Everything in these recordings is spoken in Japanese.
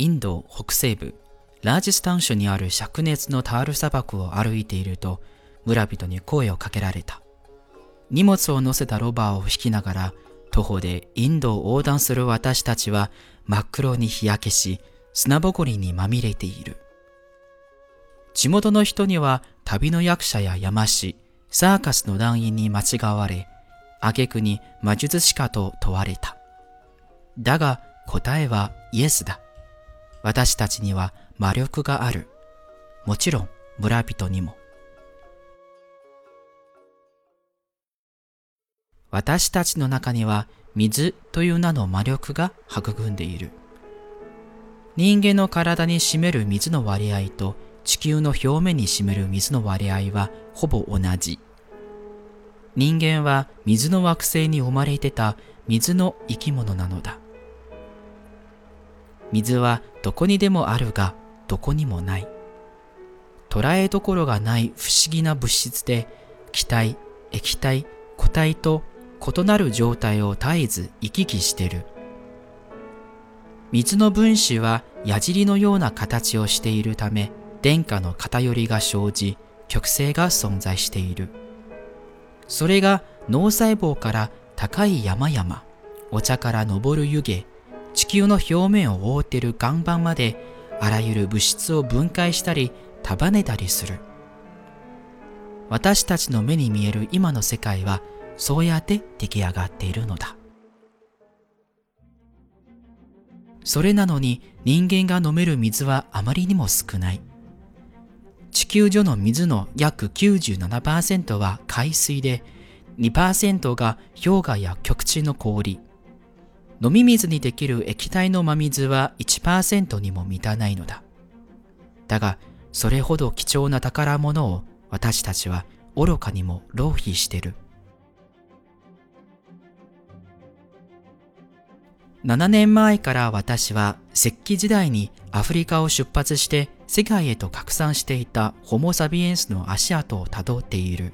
インド北西部ラージスタン州にある灼熱のタール砂漠を歩いていると村人に声をかけられた。荷物を乗せたロバーを引きながら徒歩でインドを横断する私たちは真っ黒に日焼けし砂ぼこりにまみれている。地元の人には旅の役者や山師サーカスの団員に間違われ挙句に魔術師かと問われた。だが答えはイエスだ。私たちには魔力がある。もちろん村人にも。私たちの中には水という名の魔力が育んでいる。人間の体に占める水の割合と地球の表面に占める水の割合はほぼ同じ。人間は水の惑星に生まれてた水の生き物なのだ。水はどこにでもあるがどこにもない。捉えどころがない不思議な物質で気体、液体、固体と異なる状態を絶えず行き来してる。水の分子は矢尻のような形をしているため電荷の偏りが生じ極性が存在している。それが脳細胞から高い山々、お茶から昇る湯気、地球の表面を覆っている岩盤まであらゆる物質を分解したり束ねたりする。私たちの目に見える今の世界はそうやって出来上がっているのだ。それなのに人間が飲める水はあまりにも少ない。地球上の水の約97%は海水で2%が氷河や極地の氷。飲み水にできる液体の真水は1%にも満たないのだ。だが、それほど貴重な宝物を私たちは愚かにも浪費してる。7年前から私は石器時代にアフリカを出発して世界へと拡散していたホモ・サビエンスの足跡をたどっている。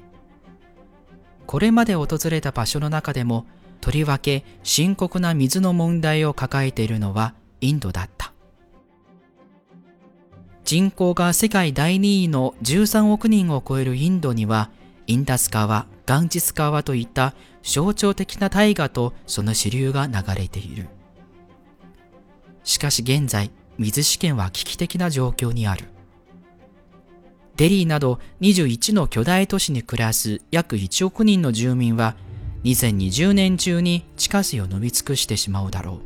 これまで訪れた場所の中でもとりわけ深刻な水の問題を抱えているのはインドだった。人口が世界第2位の13億人を超えるインドには、インダス川、ガンジス川といった象徴的な大河とその支流が流れている。しかし現在、水資源は危機的な状況にある。デリーなど21の巨大都市に暮らす約1億人の住民は2020年中に地下水を飲み尽くしてしまうだろう。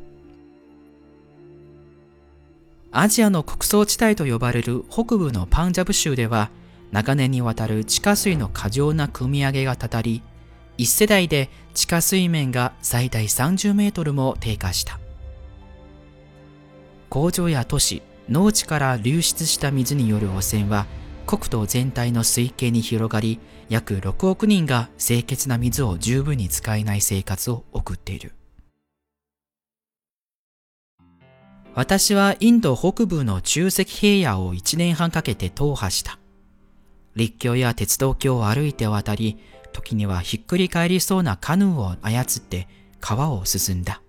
アジアの穀倉地帯と呼ばれる北部のパンジャブ州では長年にわたる地下水の過剰な汲み上げがたたり、一世代で地下水面が最大30メートルも低下した。工場や都市、農地から流出した水による汚染は国土全体の水系に広がり、約6億人が清潔な水を十分に使えない生活を送っている。私はインド北部の中石平野を1年半かけて踏破した。立教や鉄道橋を歩いて渡り、時にはひっくり返りそうなカヌーを操って川を進んだ。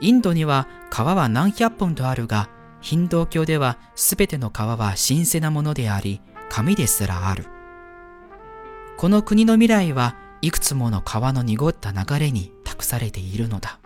インドには川は何百本とあるが、ヒンドー教では全ての川は神聖なものであり、紙ですらある。この国の未来はいくつもの川の濁った流れに託されているのだ。